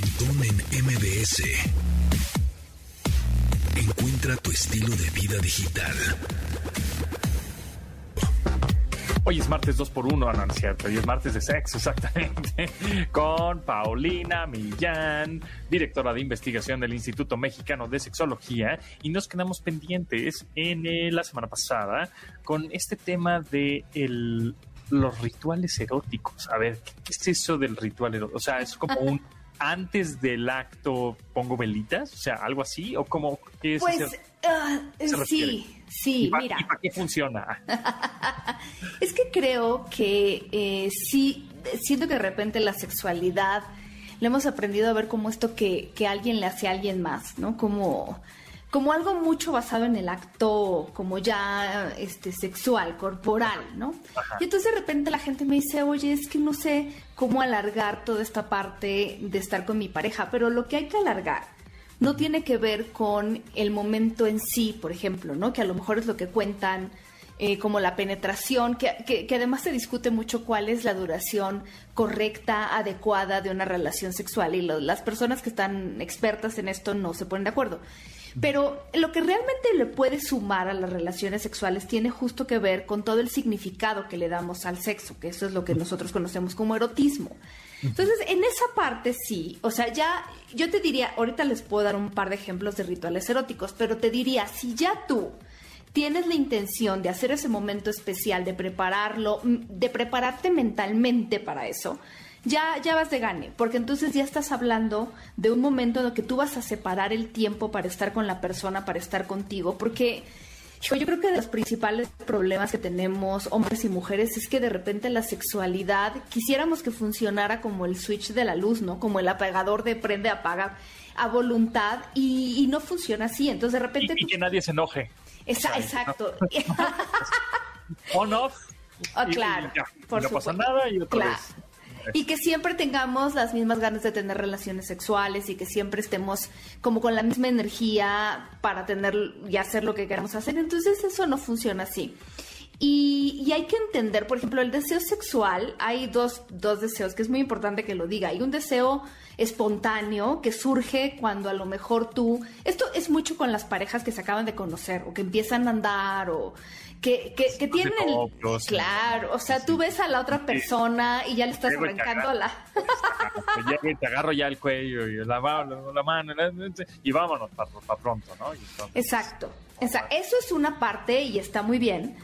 Pontón en MBS. Encuentra tu estilo de vida digital. Hoy es martes 2 por 1 no, no es cierto. Hoy es martes de sexo, exactamente. Con Paulina Millán, directora de investigación del Instituto Mexicano de Sexología. Y nos quedamos pendientes en eh, la semana pasada con este tema de el, los rituales eróticos. A ver, ¿qué, qué es eso del ritual erótico? O sea, es como un antes del acto pongo velitas, o sea, algo así, o como qué es Pues ah, sí, sí, ¿Y pa- mira. ¿Y para qué funciona? Es que creo que eh, sí, siento que de repente la sexualidad le hemos aprendido a ver como esto que, que alguien le hace a alguien más, ¿no? Como, como algo mucho basado en el acto como ya este sexual, corporal, ¿no? Ajá. Y entonces de repente la gente me dice, oye, es que no sé cómo alargar toda esta parte de estar con mi pareja, pero lo que hay que alargar no tiene que ver con el momento en sí, por ejemplo, ¿no? Que a lo mejor es lo que cuentan eh, como la penetración, que, que- que además se discute mucho cuál es la duración correcta, adecuada de una relación sexual y lo- las personas que están expertas en esto no se ponen de acuerdo. Pero lo que realmente le puede sumar a las relaciones sexuales tiene justo que ver con todo el significado que le damos al sexo, que eso es lo que nosotros conocemos como erotismo. Entonces, en esa parte sí, o sea, ya yo te diría, ahorita les puedo dar un par de ejemplos de rituales eróticos, pero te diría, si ya tú tienes la intención de hacer ese momento especial, de prepararlo, mm, de prepararte mentalmente para eso, ya, ya vas de gane, porque entonces ya estás hablando de un momento en el que tú vas a separar el tiempo para estar con la persona, para estar contigo, porque hijo, yo creo que de los principales problemas que tenemos hombres y mujeres es que de repente la sexualidad quisiéramos que funcionara como el switch de la luz, ¿no? Como el apagador de prende, apaga a voluntad y, y no funciona así. Entonces de repente... Y, y que nadie se enoje. Esa- exacto. On, off. Ah, y- y claro, ya, por no pasa nada y otra Claro. vez. Y que siempre tengamos las mismas ganas de tener relaciones sexuales y que siempre estemos como con la misma energía para tener y hacer lo que queramos hacer. Entonces eso no funciona así. Y, y hay que entender, por ejemplo, el deseo sexual, hay dos, dos deseos que es muy importante que lo diga. Hay un deseo espontáneo que surge cuando a lo mejor tú, esto es mucho con las parejas que se acaban de conocer o que empiezan a andar o que, que, que de tienen el... Claro, o sea, tú ves a la otra persona y ya le estás arrancando la... Te llego y te agarro ya el cuello y la mano, la mano la- y vámonos para pronto, ¿no? Exacto. Esa- eso es una parte y está muy bien,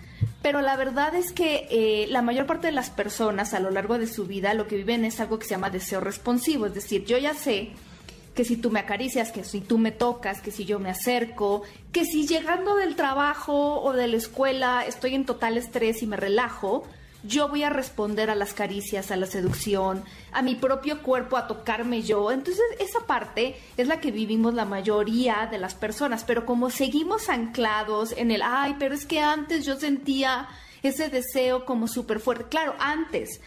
pero la verdad es que eh, la mayor parte de las personas a lo largo de su vida lo que viven es algo que se llama deseo responsivo, es decir, yo ya sé que si tú me acaricias, que si tú me tocas, que si yo me acerco, que si llegando del trabajo o de la escuela estoy en total estrés y me relajo, yo voy a responder a las caricias, a la seducción, a mi propio cuerpo, a tocarme yo. Entonces, esa parte es la que vivimos la mayoría de las personas, pero como seguimos anclados en el, ay, pero es que antes yo sentía ese deseo como súper fuerte. Claro, antes.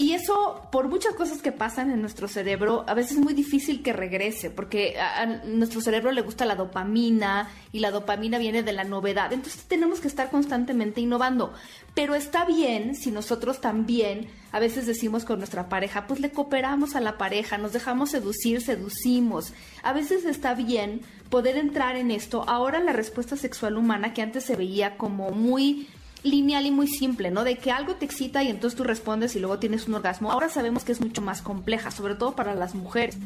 Y eso, por muchas cosas que pasan en nuestro cerebro, a veces es muy difícil que regrese, porque a, nuestro cerebro le gusta la dopamina y la dopamina viene de la novedad. Entonces tenemos que estar constantemente innovando. Pero está bien si nosotros también a veces decimos con nuestra pareja, pues le cooperamos a la pareja, nos dejamos seducir, seducimos. A veces está bien poder entrar en esto. Ahora la respuesta sexual humana que antes se veía como muy lineal y muy simple, ¿no? De que algo te excita y entonces tú respondes y luego tienes un orgasmo. Ahora sabemos que es mucho más compleja, sobre todo para las mujeres.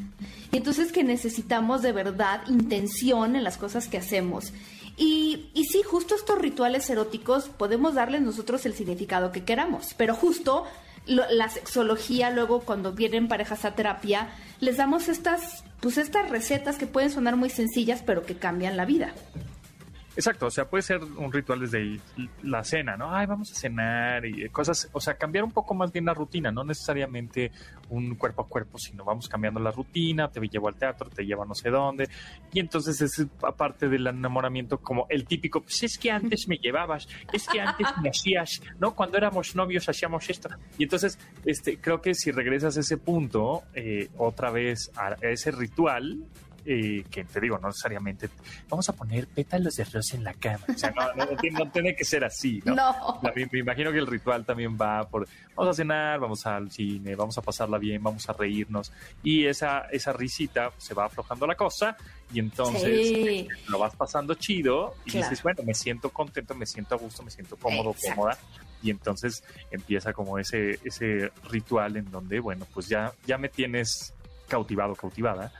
Y entonces que necesitamos de verdad intención en las cosas que hacemos. Y, y sí, justo estos rituales eróticos podemos darles nosotros el significado que queramos, pero justo la sexología luego cuando vienen parejas a terapia les damos estas pues estas recetas que pueden sonar muy sencillas pero que cambian la vida. Exacto, o sea, puede ser un ritual desde la cena, ¿no? Ay, vamos a cenar y cosas, o sea, cambiar un poco más bien la rutina, no necesariamente un cuerpo a cuerpo, sino vamos cambiando la rutina, te llevo al teatro, te llevo a no sé dónde, y entonces es aparte del enamoramiento como el típico, pues es que antes me llevabas, es que antes me hacías, ¿no? Cuando éramos novios hacíamos esto, y entonces, este, creo que si regresas a ese punto, eh, otra vez a ese ritual, eh, que te digo, no necesariamente vamos a poner pétalos de rosa en la cama. O sea, no, no, no tiene que ser así, ¿no? No. Me, me imagino que el ritual también va por, vamos a cenar, vamos al cine, vamos a pasarla bien, vamos a reírnos. Y esa, esa risita se va aflojando la cosa y entonces Sí. lo vas pasando chido y Claro. dices, bueno, me siento contento, me siento a gusto, me siento cómodo, Exacto. cómoda. Y entonces empieza como ese, ese ritual en donde, bueno, pues ya, ya me tienes cautivado, cautivada,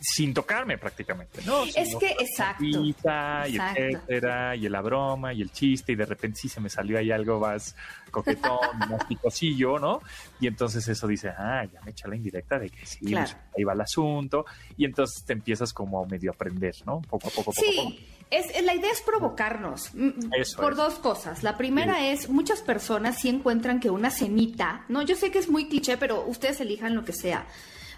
sin tocarme prácticamente, ¿no? Es que, exacto, sonrisa Y exacto. etcétera, y la broma, y el chiste, y de repente sí se me salió ahí algo más coquetón, más picosillo, ¿no? Y entonces eso dice, ah, ya me eché la indirecta de que sí, Claro. ahí va el asunto, y entonces te empiezas como a medio aprender, ¿no? Poco a poco, poco a poco. Sí, es, la idea es provocarnos mm, Eso por es. dos cosas. La primera es, muchas personas sí encuentran que una cenita, no, yo sé que es muy cliché, pero ustedes elijan lo que sea.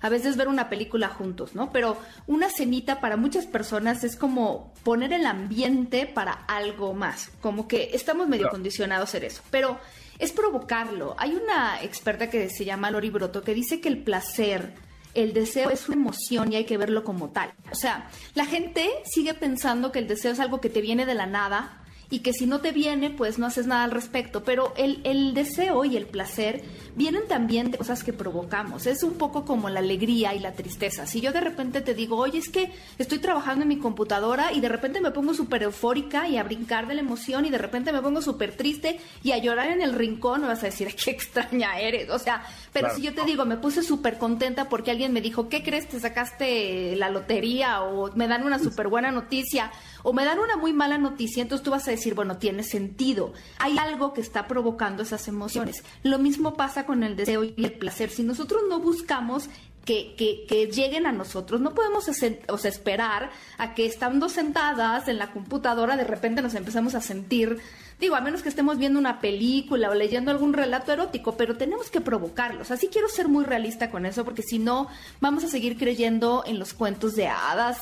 A veces ver una película juntos, ¿no? Pero una cenita para muchas personas es como poner el ambiente para algo más, como que estamos medio condicionados a hacer eso. Pero es provocarlo. Hay una experta que se llama Lori Broto que dice que el placer, el deseo es una emoción y hay que verlo como tal. O sea, la gente sigue pensando que el deseo es algo que te viene de la nada y que si no te viene, pues no haces nada al respecto. Pero el, el deseo y el placer vienen también de cosas que provocamos. Es un poco como la alegría y la tristeza. Si yo de repente te digo, oye, es que estoy trabajando en mi computadora y de repente me pongo súper eufórica y a brincar de la emoción y de repente me pongo súper triste y a llorar en el rincón, me vas a decir, "Ay, qué extraña eres. O sea, pero Claro. si yo te digo, me puse súper contenta porque alguien me dijo, ¿qué crees? Te sacaste la lotería o me dan una súper buena noticia o me dan una muy mala noticia, entonces tú vas a decir, bueno, tiene sentido. Hay algo que está provocando esas emociones. Lo mismo pasa con el deseo y el placer. Si nosotros no buscamos que, que, que lleguen a nosotros, no podemos esen- o sea, esperar a que estando sentadas en la computadora de repente nos empezamos a sentir, digo, a menos que estemos viendo una película o leyendo algún relato erótico, pero tenemos que provocarlos. Así quiero ser muy realista con eso, porque si no, vamos a seguir creyendo en los cuentos de hadas,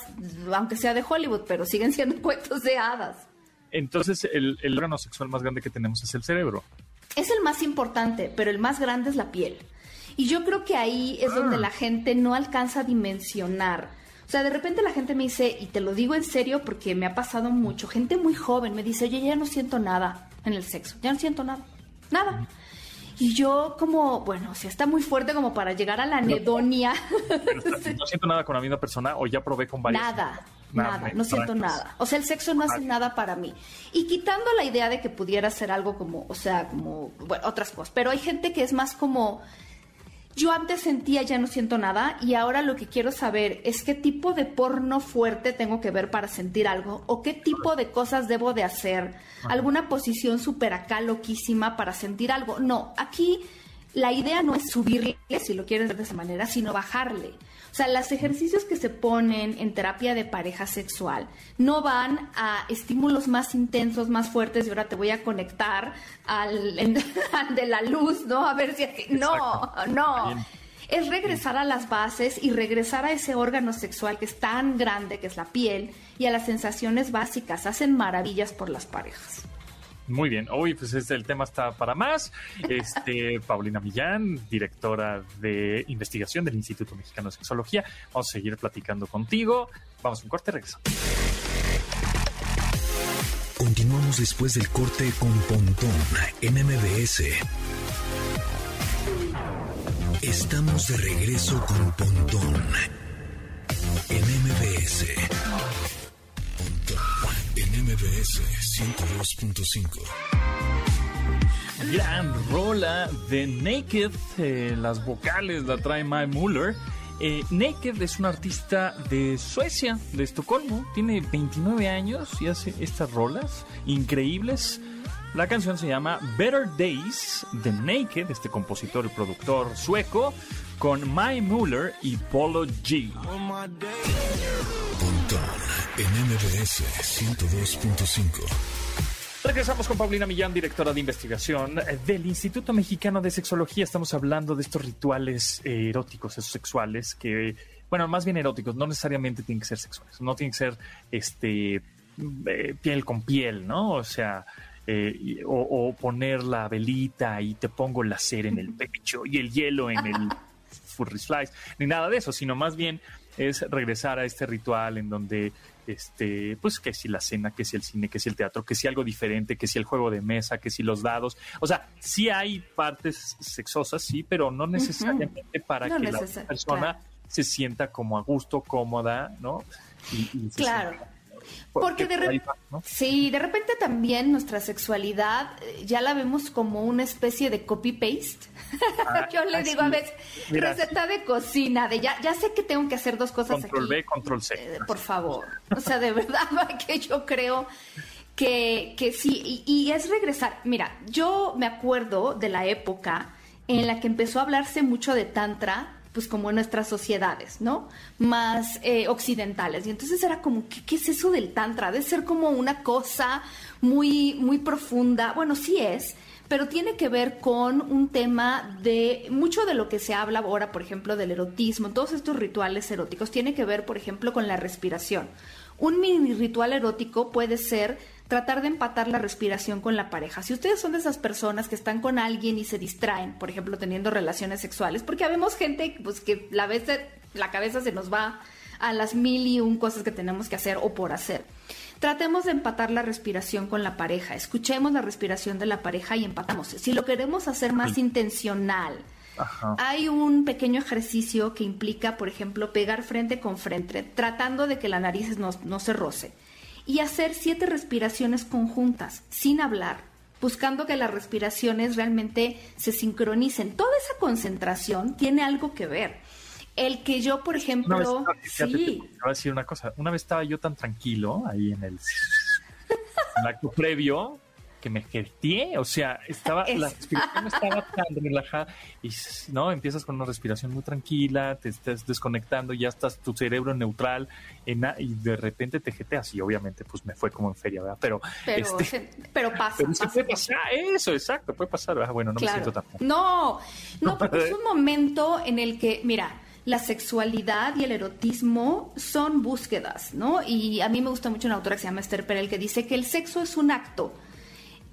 aunque sea de Hollywood, pero siguen siendo cuentos de hadas. Entonces, el, el órgano sexual más grande que tenemos es el cerebro. Es el más importante, pero el más grande es la piel. Y yo creo que ahí es donde la gente no alcanza a dimensionar. O sea, de repente la gente me dice, y te lo digo en serio porque me ha pasado mucho, gente muy joven me dice, oye, ya no siento nada en el sexo, ya no siento nada, nada. Y yo como, bueno, o sea, está muy fuerte como para llegar a la anedonia. Pero no siento nada con la misma persona o ya probé con varias. Nada, Nada, nada, no siento trancas. nada. O sea, el sexo no hace nada para mí. Y quitando la idea de que pudiera ser algo como, o sea, como, bueno, otras cosas. Pero hay gente que es más como, yo antes sentía, ya no siento nada, y ahora lo que quiero saber es qué tipo de porno fuerte tengo que ver para sentir algo, o qué tipo de cosas debo de hacer, alguna posición súper acá loquísima para sentir algo. No, aquí la idea no es subirle, si lo quieres ver de esa manera, sino bajarle. O sea, los ejercicios que se ponen en terapia de pareja sexual no van a estímulos más intensos, más fuertes, y ahora te voy a conectar al, en- al de la luz, ¿no? A ver si... No, Exacto. no. Bien. Es regresar a las bases y regresar a ese órgano sexual que es tan grande, que es la piel, y a las sensaciones básicas. Hacen maravillas por las parejas. Muy bien. Hoy, pues este, el tema está para más. Este, Paulina Millán, directora de investigación del Instituto Mexicano de Sexología. Vamos a seguir platicando contigo. Vamos a un corte, regreso. Continuamos después del corte con Pontón en MBS. Estamos de regreso con Pontón en MBS. MBS 102.5. Gran rola de Naked. eh, las vocales la trae Mae Muller. Eh, Naked es un artista de Suecia, de Estocolmo. Tiene 29 años y hace estas rolas increíbles. La canción se llama Better Days de Naked, este compositor y productor sueco, con Mae Muller y Polo G. En MBS 102.5. Regresamos con Paulina Millán, directora de investigación eh, del Instituto Mexicano de Sexología. Estamos hablando de estos rituales eh, eróticos, esos sexuales que, bueno, más bien eróticos, no necesariamente tienen que ser sexuales, no tienen que ser este eh, piel con piel, ¿no? O sea, eh, y- o, o poner la velita y te pongo la cera en el pecho y el hielo en el furry flies, ni nada de eso, sino más bien es regresar a este ritual en donde este, pues que si la cena, que si el cine, que si el teatro, que si algo diferente, que si el juego de mesa, que si los dados. O sea, sí hay partes sexosas, sí, pero no necesariamente para que la persona se sienta como a gusto, cómoda, ¿no? claro. Porque de repente, sí, de repente también nuestra sexualidad eh, ya la vemos como una especie de copy-paste. Ah, Yo le digo a veces, receta de cocina, de ya, ya sé que tengo que hacer dos cosas control B, control C. Eh, por favor. O sea, de verdad que yo creo que, que sí, y, y es regresar. Mira, yo me acuerdo de la época en la que empezó a hablarse mucho de tantra pues como en nuestras sociedades, ¿no? Más eh, occidentales. Y entonces era como, ¿qué, es eso del tantra? De ser como una cosa muy, muy profunda. Bueno, sí es, pero tiene que ver con un tema de mucho de lo que se habla ahora, por ejemplo, del erotismo, todos estos rituales eróticos, tiene que ver, por ejemplo, con la respiración. Un mini ritual erótico puede ser tratar de empatar la respiración con la pareja. Si ustedes son de esas personas que están con alguien y se distraen, por ejemplo, teniendo relaciones sexuales, porque habemos gente pues, que la, vez, la cabeza se nos va a las mil y un cosas que tenemos que hacer o por hacer. Tratemos de empatar la respiración con la pareja, escuchemos la respiración de la pareja y empatamos. Si lo queremos hacer más intencional, hay un pequeño ejercicio que implica, por ejemplo, pegar frente con frente, tratando de que la nariz no, no se roce y hacer siete respiraciones conjuntas, sin hablar, buscando que las respiraciones realmente se sincronicen. Toda esa concentración tiene algo que ver. El que yo, por ejemplo, sí. voy a decir una cosa. Una vez estaba yo tan tranquilo ahí en el, en el acto previo que me ejerté, o sea, estaba, la respiración estaba tan relajada y no, empiezas con una respiración muy tranquila, te estás desconectando, ya estás tu cerebro neutral en, y de repente te jeteas y obviamente pues me fue como en feria, ¿verdad? Pero, pero, este, pero pasa. Pero puede pasar, eso, exacto, puede pasar, ¿verdad? Bueno, no me siento tan No, no, porque es un momento en el que, mira, la sexualidad y el erotismo son búsquedas, ¿no? Y a mí me gusta mucho una autora que se llama Esther Perel que dice que el sexo es un acto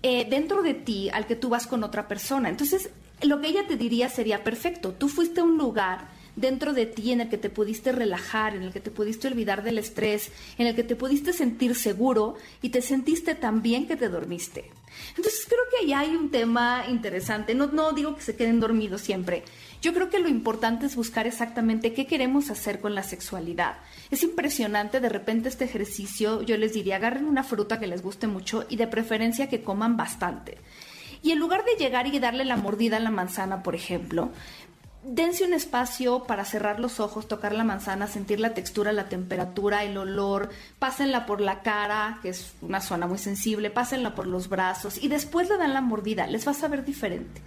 eh, dentro de ti al que tú vas con otra persona. Entonces, lo que ella te diría sería perfecto. Tú fuiste a un lugar dentro de ti en el que te pudiste relajar, en el que te pudiste olvidar del estrés, en el que te pudiste sentir seguro y te sentiste tan bien que te dormiste. Entonces creo que ahí hay un tema interesante. No, no digo que se queden dormidos siempre. Yo creo que lo importante es buscar exactamente qué queremos hacer con la sexualidad. Es impresionante de repente este ejercicio, yo les diría, agarren una fruta que les guste mucho y de preferencia que coman bastante. Y en lugar de llegar y darle la mordida a la manzana, por ejemplo, dense un espacio para cerrar los ojos, tocar la manzana, sentir la textura, la temperatura, el olor, pásenla por la cara, que es una zona muy sensible, pásenla por los brazos y después le dan la mordida, les va a saber diferente.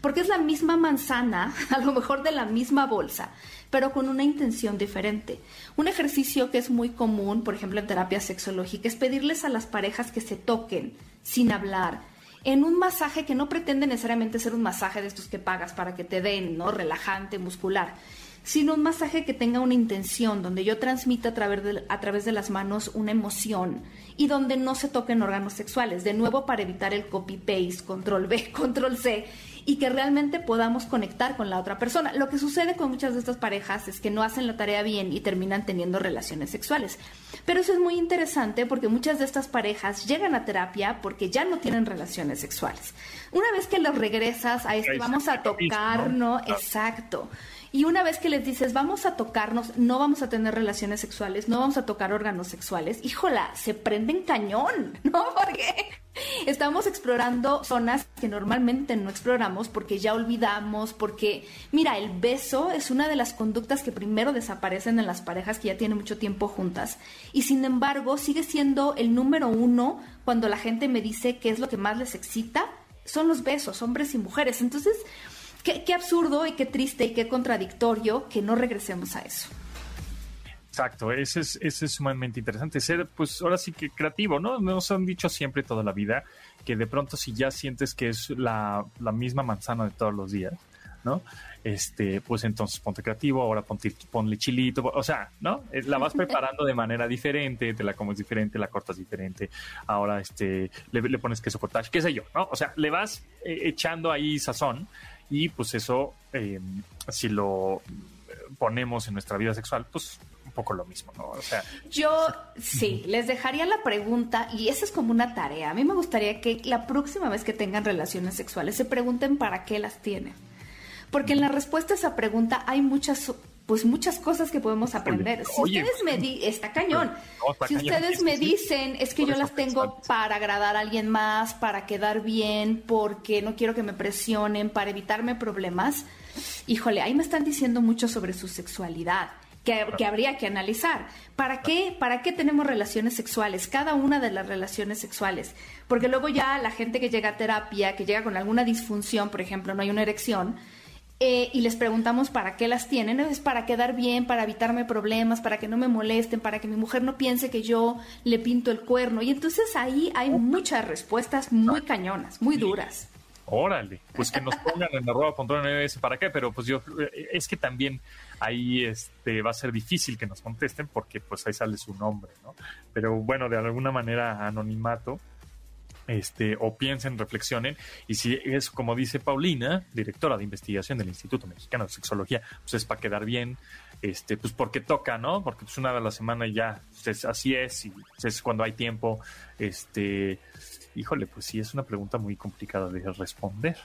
Porque es la misma manzana, a lo mejor de la misma bolsa, pero con una intención diferente. Un ejercicio que es muy común, por ejemplo, en terapia sexológica, es pedirles a las parejas que se toquen sin hablar, en un masaje que no pretende necesariamente ser un masaje de estos que pagas para que te den, ¿no? Relajante, muscular, sino un masaje que tenga una intención, donde yo transmita a través de, a través de las manos una emoción y donde no se toquen órganos sexuales, de nuevo para evitar el copy-paste, control B, control C y que realmente podamos conectar con la otra persona. Lo que sucede con muchas de estas parejas es que no hacen la tarea bien y terminan teniendo relaciones sexuales. Pero eso es muy interesante porque muchas de estas parejas llegan a terapia porque ya no tienen relaciones sexuales. Una vez que los regresas a esto, vamos a tocar, ¿no? Exacto. Y una vez que les dices, vamos a tocarnos, no vamos a tener relaciones sexuales, no vamos a tocar órganos sexuales, híjola, se prenden cañón, ¿no? Porque estamos explorando zonas que normalmente no exploramos porque ya olvidamos, porque, mira, el beso es una de las conductas que primero desaparecen en las parejas que ya tienen mucho tiempo juntas. Y sin embargo, sigue siendo el número uno cuando la gente me dice qué es lo que más les excita, son los besos, hombres y mujeres. Entonces, Qué, absurdo y qué triste y qué contradictorio que no regresemos a eso. Exacto, ese es, ese es sumamente interesante. Ser, pues ahora sí que creativo, ¿no? Nos han dicho siempre toda la vida que de pronto si ya sientes que es la, misma manzana de todos los días, ¿no? Este, pues entonces ponte creativo, ahora ponte, ponle chilito, o sea, ¿no? Eh, la vas preparando de manera diferente, te la comes diferente, la cortas diferente, ahora este, le, pones queso cottage, qué sé yo, ¿no? O sea, le vas eh, echando ahí sazón y pues eso, eh, si lo ponemos en nuestra vida sexual, pues poco lo mismo, ¿no? O sea, yo sí, les dejaría la pregunta y esa es como una tarea. A mí me gustaría que la próxima vez que tengan relaciones sexuales se pregunten para qué las tienen. Porque en la respuesta a esa pregunta hay muchas pues muchas cosas que podemos aprender. Si ustedes me di está cañón. si ustedes me dicen, es que yo las tengo para agradar a alguien más, para quedar bien, porque no quiero que me presionen, para evitarme problemas, híjole, ahí me están diciendo mucho sobre su sexualidad. Que, que, habría que analizar. ¿Para qué, ¿Para qué tenemos relaciones sexuales? Cada una de las relaciones sexuales. Porque luego ya la gente que llega a terapia, que llega con alguna disfunción, por ejemplo, no hay una erección, eh, y les preguntamos para qué las tienen. Es para quedar bien, para evitarme problemas, para que no me molesten, para que mi mujer no piense que yo le pinto el cuerno. Y entonces ahí hay muchas respuestas muy cañonas, muy duras. Órale, pues que nos pongan en arroba ese para qué, pero pues yo, eh, es que también ahí este va a ser difícil que nos contesten porque pues ahí sale su nombre, ¿no? Pero bueno, de alguna manera anonimato, este, o piensen, reflexionen, y si es como dice Paulina, directora de investigación del Instituto Mexicano de Sexología, pues es para quedar bien, este, pues porque toca, ¿no? Porque pues una vez a la semana ya, pues así es, y pues, es cuando hay tiempo, este, híjole, pues sí, es una pregunta muy complicada de responder,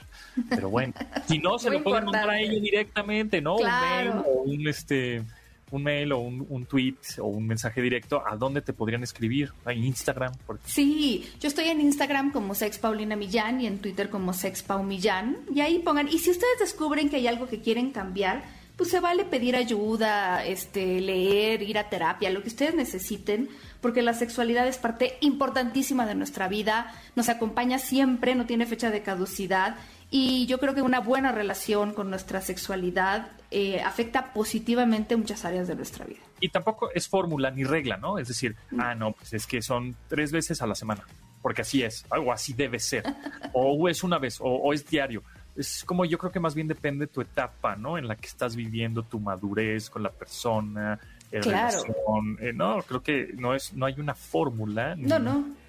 pero bueno, si no, se lo pueden mandar a ella directamente, ¿no? Un mail o un, este, un mail o un, tweet o un mensaje directo, ¿a dónde te podrían escribir? ¿En Instagram? Sí, yo estoy en Instagram como Sex Paulina Millán y en Twitter como Sex Millán. Y ahí pongan, y si ustedes descubren que hay algo que quieren cambiar, pues se vale pedir ayuda, este, leer, ir a terapia, lo que ustedes necesiten, porque la sexualidad es parte importantísima de nuestra vida, nos acompaña siempre, no tiene fecha de caducidad y yo creo que una buena relación con nuestra sexualidad eh, afecta positivamente muchas áreas de nuestra vida. Y tampoco es fórmula ni regla, ¿no? Es decir, ah, no, pues es que son tres veces a la semana, porque así es, algo así debe ser. o es una vez, o, es diario. Es como yo creo que más bien depende de tu etapa, ¿no? En la que estás viviendo, tu madurez con la persona, claro. Eh, no, creo que no es, no hay una fórmula. No, no.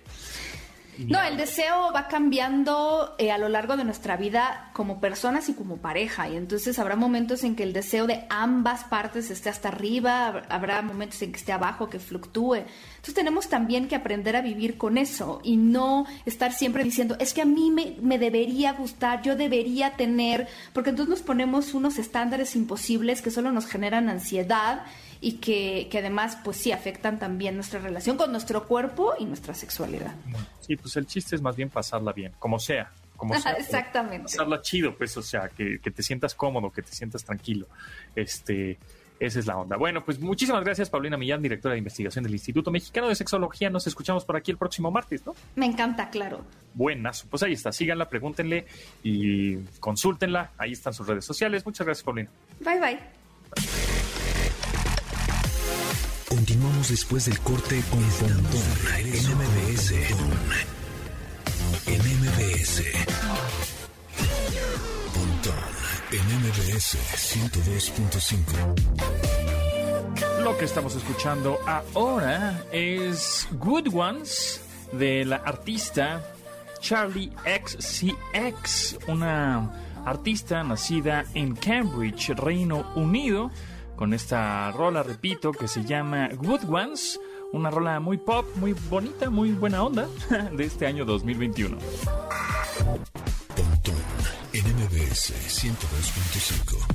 No, el deseo va cambiando eh, a lo largo de nuestra vida como personas y como pareja. Y entonces habrá momentos en que el deseo de ambas partes esté hasta arriba, habrá momentos en que esté abajo, que fluctúe. Entonces tenemos también que aprender a vivir con eso y no estar siempre diciendo, es que a mí me, me debería gustar, yo debería tener, porque entonces nos ponemos unos estándares imposibles que solo nos generan ansiedad y que, que, además, pues sí, afectan también nuestra relación con nuestro cuerpo y nuestra sexualidad. Sí, pues el chiste es más bien pasarla bien, como sea. Como sea Exactamente. Pasarla chido, pues, o sea, que, que, te sientas cómodo, que te sientas tranquilo. Este, esa es la onda. Bueno, pues muchísimas gracias, Paulina Millán, directora de investigación del Instituto Mexicano de Sexología. Nos escuchamos por aquí el próximo martes, ¿no? Me encanta, claro. Buenas, pues ahí está. Síganla, pregúntenle y consúltenla. Ahí están sus redes sociales. Muchas gracias, Paulina. Bye, bye. Continuamos después del corte con Pontón en MBS. En MBS. Pontón en MBS 102.5. Lo que estamos escuchando ahora es Good Ones de la artista Charlie XCX, una artista nacida en Cambridge, Reino Unido con esta rola, repito, que se llama Good Ones, una rola muy pop, muy bonita, muy buena onda de este año 2021. Pontón en MBS 102.5.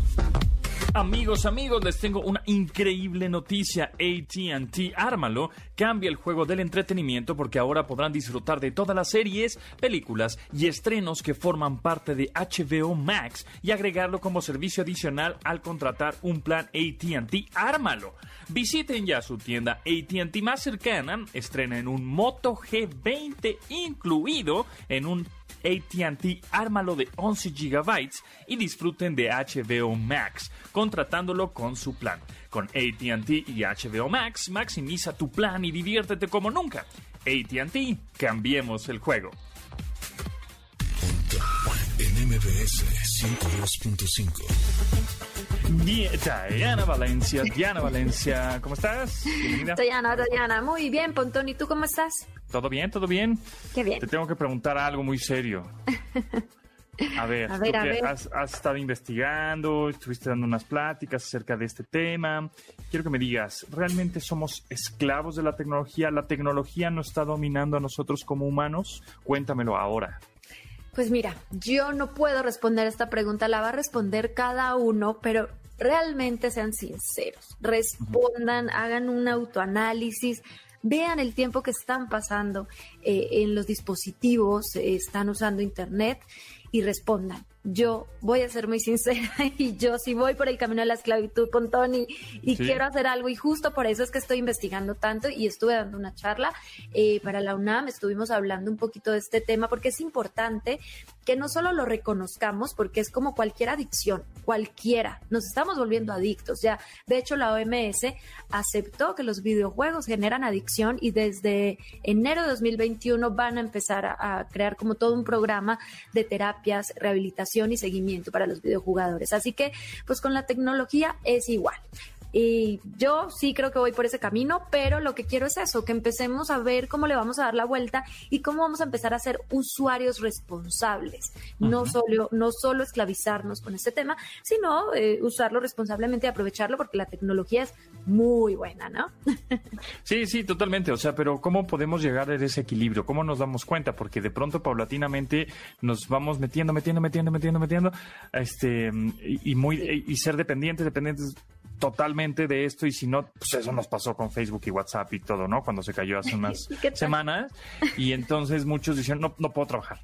Amigos, amigos, les tengo una increíble noticia. ATT Ármalo cambia el juego del entretenimiento porque ahora podrán disfrutar de todas las series, películas y estrenos que forman parte de HBO Max y agregarlo como servicio adicional al contratar un plan ATT Ármalo. Visiten ya su tienda ATT más cercana, estrenen un Moto G20 incluido en un ATT Ármalo de 11 GB y disfruten de HBO Max, contratándolo con su plan. Con ATT y HBO Max, maximiza tu plan y diviértete como nunca. ATT, cambiemos el juego. En MBS 102.5. Diana Valencia, Diana Valencia, ¿cómo estás? Bienvenida. Diana, Diana, muy bien, Pontón, ¿y tú cómo estás? ¿Todo bien? ¿Todo bien? Qué bien. Te tengo que preguntar algo muy serio. A ver, A ver, tú a que ver. Has, has estado investigando, estuviste dando unas pláticas acerca de este tema. Quiero que me digas, ¿realmente somos esclavos de la tecnología? ¿La tecnología nos está dominando a nosotros como humanos? Cuéntamelo ahora. Pues mira, yo no puedo responder esta pregunta, la va a responder cada uno, pero realmente sean sinceros, respondan, hagan un autoanálisis, vean el tiempo que están pasando eh, en los dispositivos, eh, están usando internet y respondan. Yo voy a ser muy sincera y yo si voy por el camino de la esclavitud con Tony y Sí. quiero hacer algo y justo por eso es que estoy investigando tanto y estuve dando una charla eh, para la UNAM, estuvimos hablando un poquito de este tema porque es importante que no solo lo reconozcamos porque es como cualquier adicción, cualquiera, nos estamos volviendo adictos, ya de hecho la OMS aceptó que los videojuegos generan adicción y desde enero de 2021 van a empezar a, a crear como todo un programa de terapias, rehabilitación y seguimiento para los videojugadores. Así que pues con la tecnología es igual. Y yo sí creo que voy por ese camino, pero lo que quiero es eso, que empecemos a ver cómo le vamos a dar la vuelta y cómo vamos a empezar a ser usuarios responsables. No, solo, no solo esclavizarnos con este tema, sino eh, usarlo responsablemente y aprovecharlo porque la tecnología es muy buena, ¿no? Sí, sí, totalmente. O sea, pero ¿cómo podemos llegar a ese equilibrio? ¿Cómo nos damos cuenta? Porque de pronto, paulatinamente, nos vamos metiendo, metiendo, metiendo, metiendo, metiendo, este, y, y muy, y ser dependientes, dependientes totalmente de esto. Y si no, pues eso nos pasó con Facebook y WhatsApp y todo, ¿no? Cuando se cayó hace unas semanas. Y entonces muchos dijeron, no, no puedo trabajar.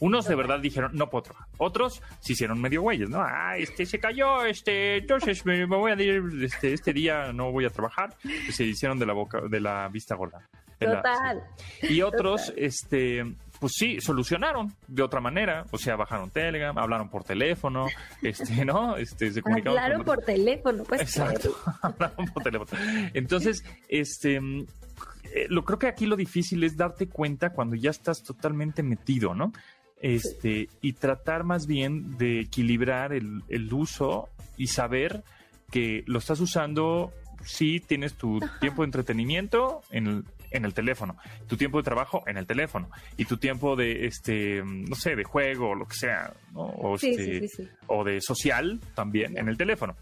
Unos de verdad dijeron, no puedo trabajar. Otros se hicieron medio güeyes, ¿no? Ah, este se cayó, este, entonces me, me voy a ir, este, este día no voy a trabajar. Se hicieron de la boca, de la vista gorda. La- Total. sí. Y otros, este, pues sí, solucionaron de otra manera. O sea, bajaron Telegram, hablaron por teléfono, este, ¿no? Este, se comunicaron Hablaron por teléfono, pues. Exacto, hablaron por teléfono. Entonces, este, eh, lo creo que aquí lo difícil es darte cuenta cuando ya estás totalmente metido, ¿no? Este, y tratar más bien de equilibrar el, el uso y saber que lo estás usando, sí tienes tu tiempo de entretenimiento en el, en el teléfono, tu tiempo de trabajo en el teléfono y tu tiempo de, este, no sé, de juego o lo que sea, ¿no? O, Sí, este, sí, sí. o de social también en el teléfono.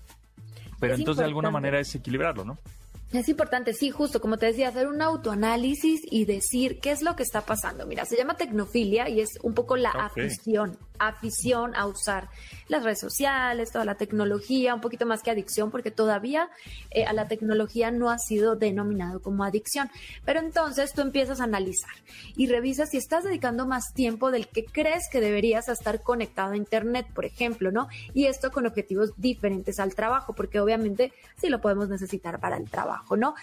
Pero Es entonces de alguna manera es equilibrarlo, ¿no? Es importante, sí, justo como te decía, hacer un autoanálisis y decir qué es lo que está pasando. Mira, se llama tecnofilia y es un poco la afición, afición a usar las redes sociales, toda la tecnología, un poquito más que adicción, porque todavía eh, a la tecnología no ha sido denominado como adicción. Pero entonces tú empiezas a analizar y revisas si estás dedicando más tiempo del que crees que deberías estar conectado a Internet, por ejemplo, ¿no? Y esto con objetivos diferentes al trabajo, porque obviamente sí lo podemos necesitar para el trabajo, ¿no?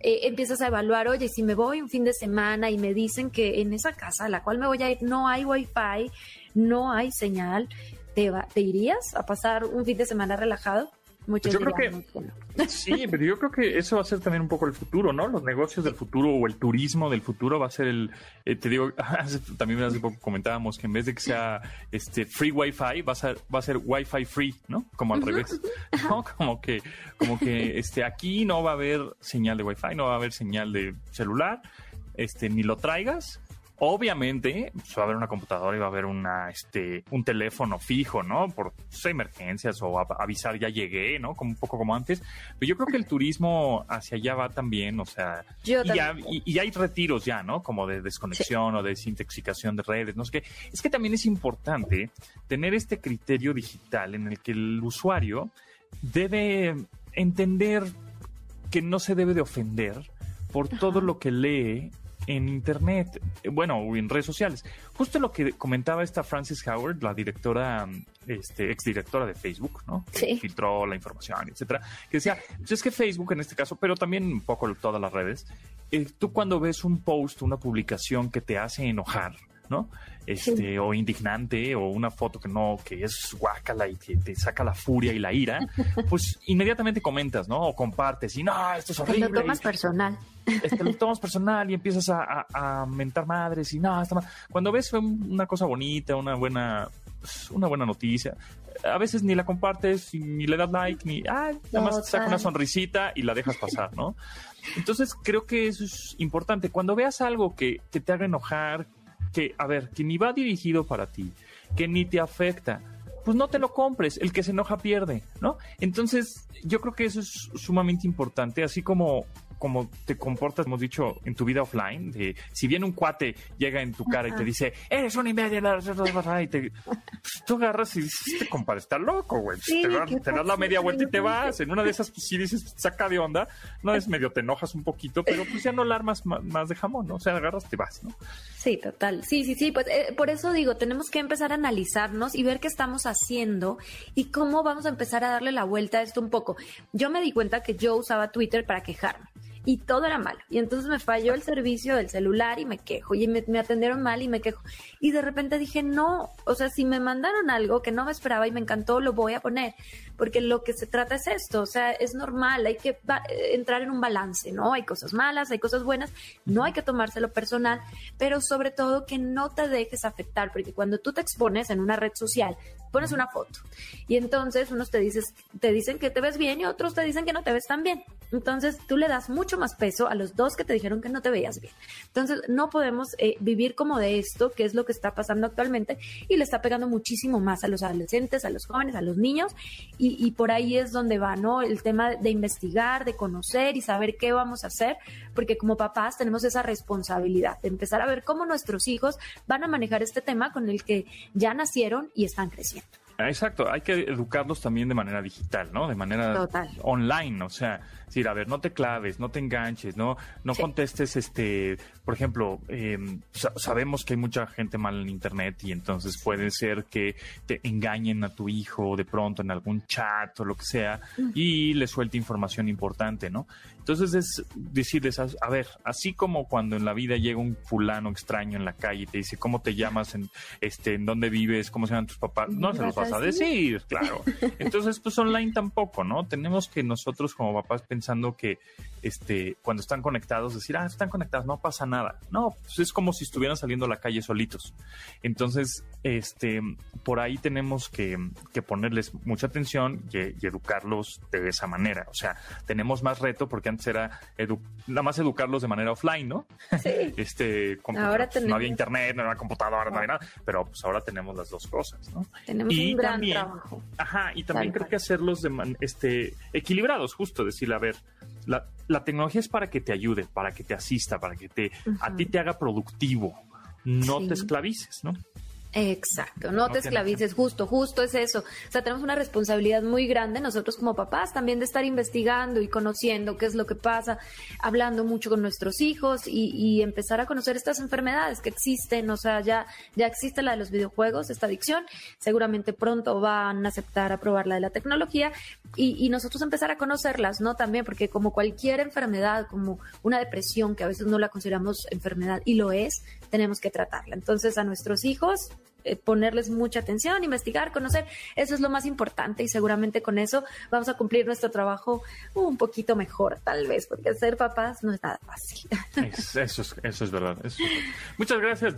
Eh, empiezas a evaluar, oye, si me voy un fin de semana y me dicen que en esa casa a la cual me voy a ir no hay wifi, no hay señal, ¿te, va- te irías a pasar un fin de semana relajado? Muchos Pues yo creo que- "No, Sí, pero yo creo que eso va a ser también un poco el futuro, ¿no? Los negocios del futuro o el turismo del futuro va a ser el, eh, te digo, también hace poco comentábamos que en vez de que sea este free wifi, va a ser, va a ser wifi free, ¿no? Como al revés, ¿no? Como que, como que este, aquí no va a haber señal de wifi, no va a haber señal de celular, este, ni lo traigas. Obviamente, pues, va a haber una computadora y va a haber una, este, un teléfono fijo, ¿no? Por pues, emergencias o avisar ya llegué, ¿no? Como un poco como antes. Pero yo creo que el turismo hacia allá va también, o sea, Yo y, ya- y hay retiros ya, ¿no? Como de desconexión o de desintoxicación de redes, no sé qué. Es que también es importante tener este criterio digital en el que el usuario debe entender que no se debe de ofender por todo lo que lee en internet, eh, bueno, o en redes sociales. Justo lo que comentaba esta Frances Howard, la directora, este, exdirectora de Facebook, ¿no? Que Sí. filtró la información, etcétera, que decía, pues es que Facebook en este caso, pero también un poco todas las redes, eh, tú cuando ves un post, una publicación que te hace enojar, ¿no? Este, o indignante, o una foto que no, que es guácala y que te saca la furia y la ira, pues inmediatamente comentas, ¿no? O compartes, y no, esto es Te horrible. lo tomas y- personal. este, lo tomas personal y empiezas a, a- a mentar madres y no, está mal. Cuando ves un- una cosa bonita, una buena, una buena noticia, a veces ni la compartes, ni le das like, ni, ah, nada más te saca una sonrisita y la dejas pasar, ¿no? Entonces creo que eso es importante. Cuando veas algo que, que te haga enojar, que, a ver, que ni va dirigido para ti, que ni te afecta, pues no te lo compres, el que se enoja pierde, ¿no? Entonces, yo creo que eso es sumamente importante, así como como te comportas, hemos dicho, en tu vida offline, de si viene un cuate, llega en tu cara y te dice, eres una y media, y te, pues, tú agarras y dices, este compadre está loco, güey. te, das la media vuelta y te vas. En una de esas, pues sí dices, saca de onda, no es medio, te enojas un poquito, pero pues ya no la armas más, de jamón, ¿no? O sea, agarras, te vas, ¿no? Sí, total. Sí, sí, sí. Pues eh, por eso digo, tenemos que empezar a analizarnos y ver qué estamos haciendo y cómo vamos a empezar a darle la vuelta a esto un poco. Yo me di cuenta que yo usaba Twitter para quejarme y todo era malo. Y entonces me falló el servicio del celular y me quejo, y me, atendieron mal y me quejo. Y de repente dije, no, o sea, si me mandaron algo que no me esperaba y me encantó, lo voy a poner, porque lo que se trata es esto, o sea, es normal, hay que entrar en un balance, ¿no? Hay cosas malas, hay cosas buenas, no hay que tomárselo personal, pero sobre todo que no te dejes afectar, porque cuando tú te expones en una red social, pones una foto y entonces unos te, dices, te dicen que te ves bien y otros te dicen que no te ves tan bien. Entonces tú le das mucho más peso a los dos que te dijeron que no te veías bien. Entonces no podemos eh, vivir como de esto, que es lo que está pasando actualmente y le está pegando muchísimo más a los adolescentes, a los jóvenes, a los niños y, y por ahí es donde va, ¿no? El tema de investigar, de conocer y saber qué vamos a hacer, porque como papás tenemos esa responsabilidad de empezar a ver cómo nuestros hijos van a manejar este tema con el que ya nacieron y están creciendo. Exacto, hay que educarlos también de manera digital, ¿no? De manera online, o sea, decir, a ver, no te claves, no te enganches, no, no contestes, este, por ejemplo, em, sabemos que hay mucha gente mal en internet y entonces puede ser que te engañen a tu hijo de pronto en algún chat o lo que sea mm. y le suelte información importante, ¿no? Entonces es decirles, a ver, así como cuando en la vida llega un fulano extraño en la calle y te dice cómo te llamas, en, este, en dónde vives, cómo se llaman tus papás, no se los vas a decir, claro. Entonces, pues online tampoco, ¿no? Tenemos que nosotros como papás pensando que este, cuando están conectados, decir, ah, están conectados, no pasa nada. No, pues es como si estuvieran saliendo a la calle solitos. Entonces, este, por ahí tenemos que, ponerles mucha atención y, educarlos de esa manera. O sea, tenemos más reto porque antes era nada más educarlos de manera offline, ¿no? Sí. este, ahora no había internet, no había computadora, no había nada, pero pues ahora tenemos las dos cosas, ¿no? Tenemos un gran trabajo. Ajá, y también creo que hacerlos de este, equilibrados, justo, decirle, a ver, la, tecnología es para que te ayude, para que te asista, para que te, a ti te haga productivo. No te esclavices, ¿no? Exacto, no, te esclavices, justo, justo es eso. O sea, tenemos una responsabilidad muy grande nosotros como papás también de estar investigando y conociendo qué es lo que pasa, hablando mucho con nuestros hijos y, empezar a conocer estas enfermedades que existen. O sea, ya, ya existe la de los videojuegos, esta adicción. Seguramente pronto van a aceptar aprobar la de la tecnología y, y nosotros empezar a conocerlas, ¿no? También, porque como cualquier enfermedad, como una depresión que a veces no la consideramos enfermedad y lo es, tenemos que tratarla. Entonces, a nuestros hijos eh, ponerles mucha atención, investigar, conocer. Eso es lo más importante y seguramente con eso vamos a cumplir nuestro trabajo un poquito mejor, tal vez, porque ser papás no es nada fácil. eso, es, eso es verdad. Muchas gracias.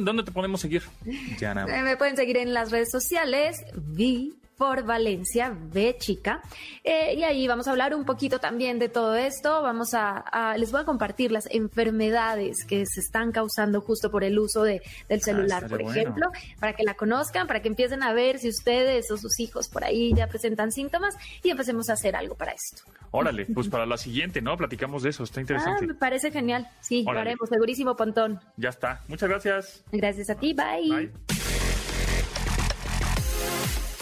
¿Dónde te podemos seguir? Eh, me pueden seguir en las redes sociales. Vi por Valencia, B chica. Eh, y ahí vamos a hablar un poquito también de todo esto. Vamos a, les voy a compartir las enfermedades que se están causando justo por el uso de, del ah, celular, por ejemplo, para que la conozcan, para que empiecen a ver si ustedes o sus hijos por ahí ya presentan síntomas y empecemos a hacer algo para esto. Órale, pues para la siguiente, ¿no? Platicamos de eso, está interesante. Ah, me parece genial. Sí, lo haremos, segurísimo, Pontón. Ya está. Muchas gracias. Gracias a ti, bye. Bye.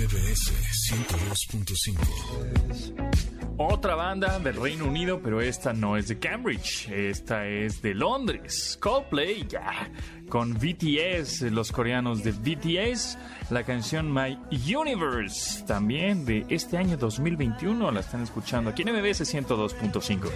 MBS 102.5. Otra banda del Reino Unido, pero esta no es de Cambridge, esta es de Londres. Coldplay, ya, con BTS, los coreanos de BTS, la canción My Universe, también de este año 2021, la están escuchando aquí en MBS 102.5.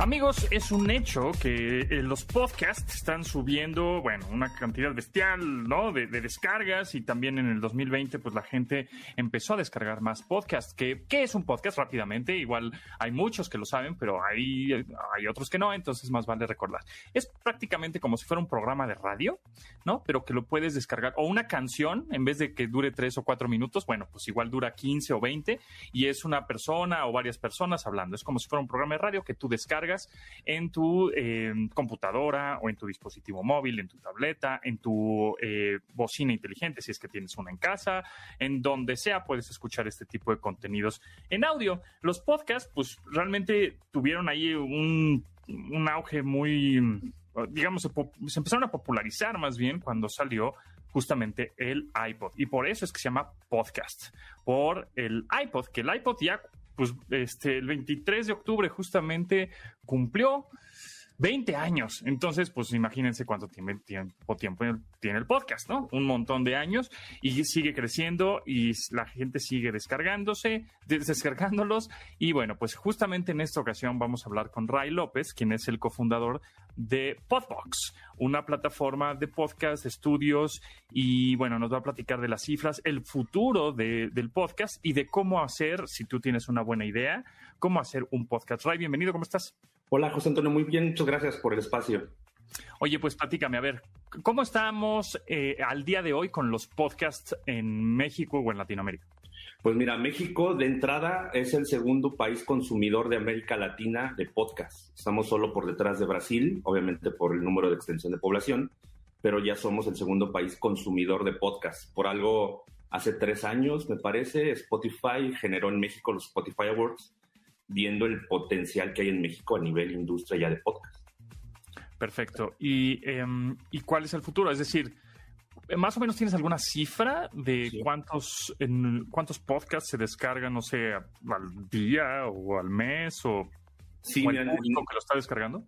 Amigos, es un hecho que eh, los podcasts están subiendo, bueno, una cantidad bestial, ¿no? De, descargas y también en el 2020, pues la gente empezó a descargar más podcasts. ¿Qué, ¿Qué, es un podcast? Rápidamente, igual hay muchos que lo saben, pero hay, hay otros que no, entonces más vale recordar. Es prácticamente como si fuera un programa de radio, ¿no? Pero que lo puedes descargar, o una canción, en vez de que dure tres o cuatro minutos, bueno, pues igual dura 15 o 20 y es una persona o varias personas hablando. Es como si fuera un programa de radio que tú descargas en tu eh, computadora o en tu dispositivo móvil, en tu tableta, en tu eh, bocina inteligente, si es que tienes una en casa, en donde sea puedes escuchar este tipo de contenidos en audio. Los podcasts, pues realmente tuvieron ahí un, auge muy, digamos, se, empezaron a popularizar más bien cuando salió justamente el iPod. Y por eso es que se llama podcast, por el iPod, que el iPod ya pues este, el 23 de octubre justamente cumplió 20 años. Entonces, pues imagínense cuánto tiempo, tiene el podcast, ¿no? Un montón de años y sigue creciendo y la gente sigue descargándose, descargándolos. Y bueno, pues justamente en esta ocasión vamos a hablar con Ray López, quien es el cofundador de Podbox, una plataforma de podcast, estudios y bueno, nos va a platicar de las cifras, el futuro del podcast y de cómo hacer, si tú tienes una buena idea, cómo hacer un podcast. Ray, bienvenido, ¿cómo estás? Hola, José Antonio, muy bien, muchas gracias por el espacio. Oye, pues platícame, a ver, ¿cómo estamos eh, al día de hoy con los podcasts en México o en Latinoamérica? Pues mira, México de entrada es el segundo país consumidor de América Latina de podcasts. Estamos solo por detrás de Brasil, obviamente por el número de extensión de población, pero ya somos el segundo país consumidor de podcasts. Por algo, hace tres años, me parece, Spotify generó en México los Spotify Awards viendo el potencial que hay en México a nivel industria ya de podcast. Perfecto. ¿Y, ¿y cuál es el futuro? Es decir, más o menos tienes alguna cifra de cuántos en, cuántos podcasts se descargan, no sé, al día o al mes o sí, que lo está descargando?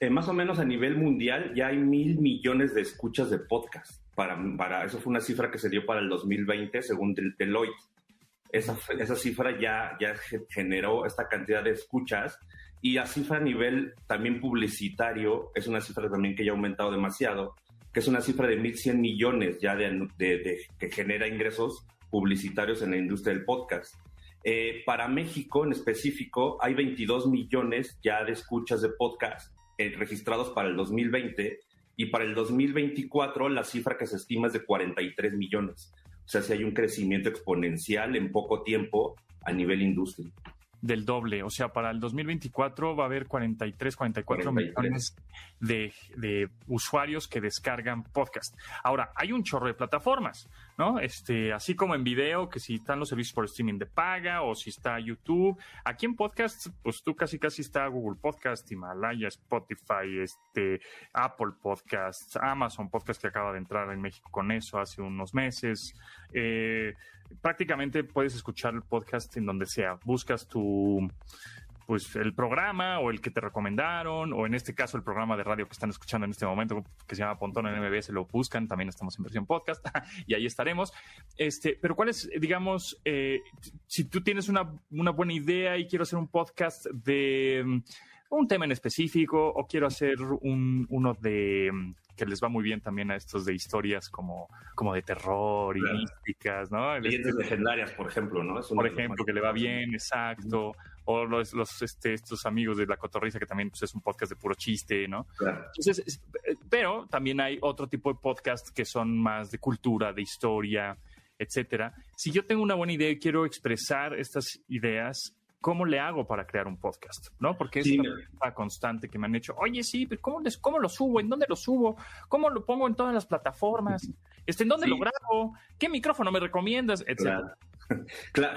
Eh, más o menos a nivel mundial ya hay mil millones de escuchas de podcast. Para, para, eso fue una cifra que se dio para el 2020 según Deloitte esa, esa cifra ya, ya generó esta cantidad de escuchas y la cifra a nivel también publicitario es una cifra también que ya ha aumentado demasiado, que es una cifra de 1.100 millones ya de, de, que genera ingresos publicitarios en la industria del podcast. Eh, para México en específico hay 22 millones ya de escuchas de podcast eh, registrados para el 2020 y para el 2024 la cifra que se estima es de 43 millones. O sea, si hay un crecimiento exponencial en poco tiempo a nivel industria del doble. O sea, para el 2024 va a haber 43, 44 millones de, usuarios que descargan podcast. Ahora, hay un chorro de plataformas, ¿no? Este, así como en video, que si están los servicios por streaming de paga o si está YouTube. Aquí en podcast, pues tú casi casi está Google Podcast, Himalaya, Spotify, este, Apple Podcasts, Amazon Podcast que acaba de entrar en México con eso hace unos meses. Eh, prácticamente puedes escuchar el podcast en donde sea. Buscas tu pues el programa o el que te recomendaron, o en este caso el programa de radio que están escuchando en este momento, que se llama Pontón en MBS, lo buscan, también estamos en versión podcast, y ahí estaremos. Este, pero cuál es, digamos, eh, si tú tienes una, una, buena idea y quiero hacer un podcast de mm, un tema en específico, o quiero hacer un, uno de que les va muy bien también a estos de historias como, como de terror y místicas, ¿no? Leyendas legendarias, por ejemplo, ¿no? por ejemplo, que le va bien, exacto. O los, los este, estos amigos de La Cotorriza, que también pues, es un podcast de puro chiste, ¿no? Entonces, eh, pero también hay otro tipo de podcast que son más de cultura, de historia, etcétera. Si yo tengo una buena idea y quiero expresar estas ideas, ¿cómo le hago para crear un podcast? ¿No? Porque es una pregunta constante que me han hecho. Oye, sí, pero ¿cómo, ¿cómo lo subo? ¿En dónde lo subo? ¿Cómo lo pongo en todas las plataformas? Este, ¿En dónde lo grabo? ¿Qué micrófono me recomiendas? Etcétera. Claro.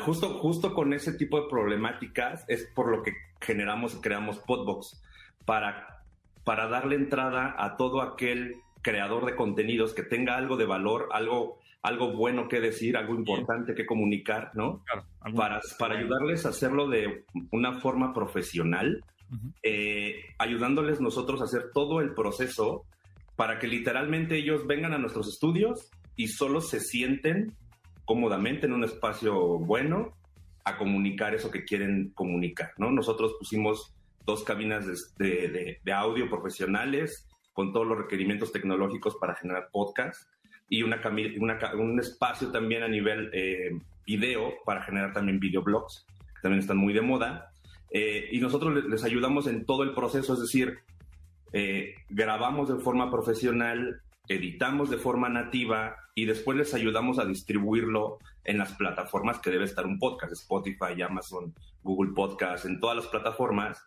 Justo, justo con ese tipo de problemáticas es por lo que generamos y creamos Podbox, para, para darle entrada a todo aquel creador de contenidos que tenga algo de valor, algo algo bueno que decir, algo importante que comunicar, ¿no? para, para ayudarles a hacerlo de una forma profesional, eh, ayudándoles nosotros a hacer todo el proceso para que literalmente ellos vengan a nuestros estudios y solo se sienten cómodamente en un espacio bueno a comunicar eso que quieren comunicar, ¿no? Nosotros pusimos dos cabinas de, audio profesionales con todos los requerimientos tecnológicos para generar podcast y una, un espacio también a nivel eh, video para generar también videoblogs, que también están muy de moda. Eh, y nosotros les ayudamos en todo el proceso, es decir, eh, grabamos de forma profesional, editamos de forma nativa y después les ayudamos a distribuirlo en las plataformas que debe estar un podcast, Spotify, Amazon, Google Podcast, en todas las plataformas.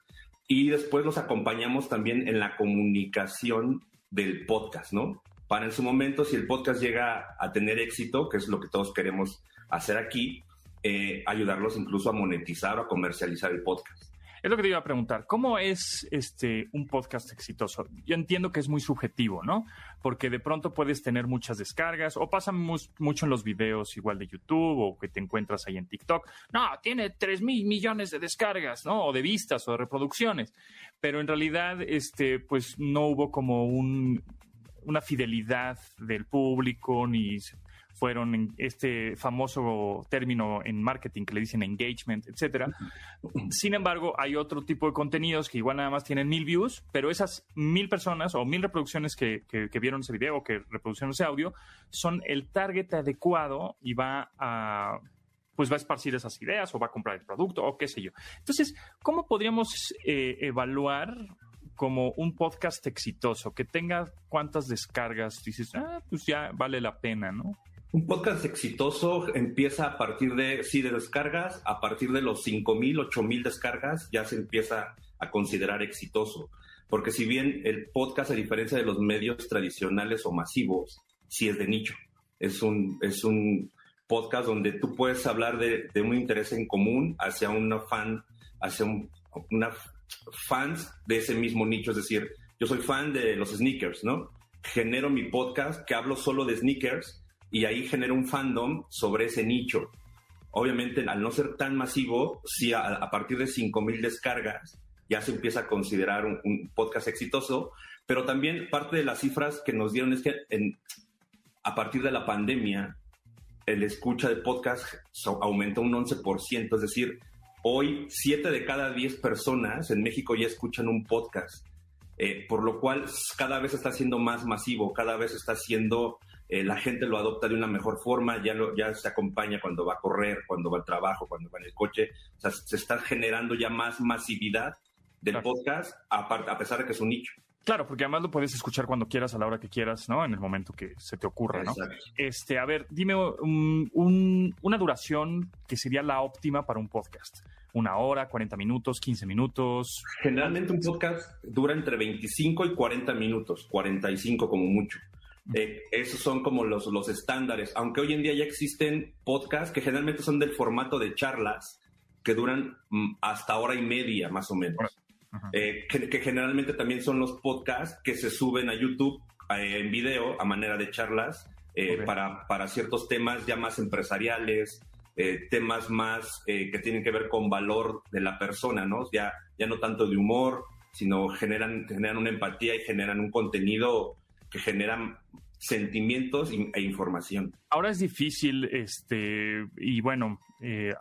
Y después los acompañamos también en la comunicación del podcast, ¿no? Para en su momento, si el podcast llega a tener éxito, que es lo que todos queremos hacer aquí, eh, ayudarlos incluso a monetizar o a comercializar el podcast. Es lo que te iba a preguntar. ¿Cómo es este un podcast exitoso? Yo entiendo que es muy subjetivo, ¿no? Porque de pronto puedes tener muchas descargas o pasa mucho en los videos igual de YouTube o que te encuentras ahí en TikTok. No, tiene 3 mil millones de descargas, ¿no? O de vistas o de reproducciones. Pero en realidad, este, pues no hubo como un, una fidelidad del público ni fueron este famoso término en marketing que le dicen engagement, etcétera. Sin embargo, hay otro tipo de contenidos que igual nada más tienen mil views, pero esas mil personas o mil reproducciones que, vieron ese video o que reproducieron ese audio son el target adecuado y va a pues va a esparcir esas ideas o va a comprar el producto o qué sé yo. Entonces, ¿cómo podríamos eh, evaluar como un podcast exitoso, que tenga cuántas descargas, dices, ah, pues ya vale la pena, ¿no? Un podcast exitoso empieza a partir de, sí, de descargas, a partir de los 5.000, 8.000 descargas ya se empieza a considerar exitoso. Porque si bien el podcast, a diferencia de los medios tradicionales o masivos, sí es de nicho. Es un, es un podcast donde tú puedes hablar de, un interés en común hacia una fan, hacia un, una fans de ese mismo nicho. Es decir, yo soy fan de los sneakers, ¿no? Genero mi podcast que hablo solo de sneakers y ahí genera un fandom sobre ese nicho. Obviamente, al no ser tan masivo, si a, partir de 5.000 descargas ya se empieza a considerar un, podcast exitoso, pero también parte de las cifras que nos dieron es que a partir de la pandemia, el escucha de podcast aumentó un 11%, es decir, hoy 7 de cada 10 personas en México ya escuchan un podcast, eh, por lo cual cada vez está siendo más masivo, cada vez está siendo eh, la gente lo adopta de una mejor forma, ya, lo, ya se acompaña cuando va a correr, cuando va al trabajo, cuando va en el coche. O sea, se está generando ya más masividad del podcast, a, a pesar de que es un nicho. Claro, porque además lo puedes escuchar cuando quieras, a la hora que quieras, ¿no? En el momento que se te ocurra, ¿no? Este, a ver, dime una duración que sería la óptima para un podcast. Una hora, 40 minutos, 15 minutos. Generalmente un podcast dura entre 25 y 40 minutos, 45 como mucho. Eh, esos son como los, los estándares, aunque hoy en día ya existen podcasts que generalmente son del formato de charlas que duran mm, hasta hora y media más o menos, eh, que, generalmente también son los podcasts que se suben a YouTube eh, en video a manera de charlas para, para ciertos temas ya más empresariales, temas más que tienen que ver con valor de la persona, ¿no? Ya, ya no tanto de humor, sino generan, generan una empatía y generan un contenido que generan sentimientos e información. Ahora es difícil, este, y bueno, eh,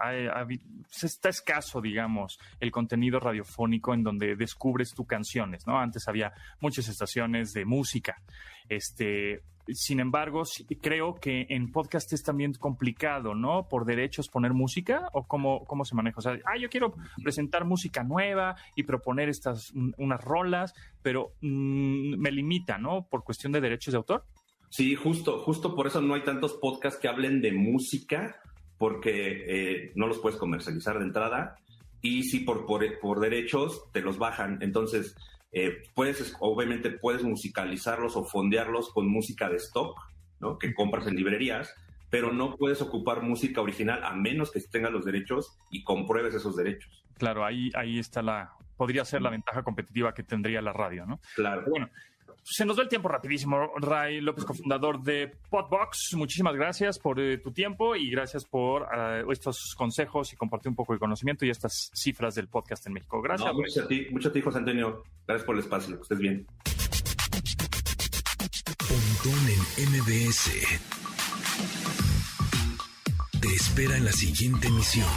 está escaso, digamos, el contenido radiofónico en donde descubres tus canciones, ¿no? Antes había muchas estaciones de música, este, sin embargo, creo que en podcast es también complicado, ¿no? Por derechos poner música o cómo, cómo se maneja. O sea, ah, yo quiero presentar música nueva y proponer estas, unas rolas, pero mm, me limita, ¿no? Por cuestión de derechos de autor. Sí, justo, justo por eso no hay tantos podcasts que hablen de música, porque eh, no los puedes comercializar de entrada. Y si por, por, derechos te los bajan. Entonces, eh, puedes, obviamente puedes musicalizarlos o fondearlos con música de stock, ¿no? Que compras en librerías, pero no puedes ocupar música original a menos que tengas los derechos y compruebes esos derechos. Claro, ahí, ahí está la, podría ser la ventaja competitiva que tendría la radio, ¿no? Claro. Bueno, se nos da el tiempo rapidísimo. Ray López, cofundador de Podbox, muchísimas gracias por eh, tu tiempo y gracias por eh, estos consejos y compartir un poco de conocimiento y estas cifras del podcast en México. Gracias. mucho a ti, mucho a ti, José Antonio. Gracias por el espacio. Que estés bien. Pontón en MBS. Te espera en la siguiente emisión.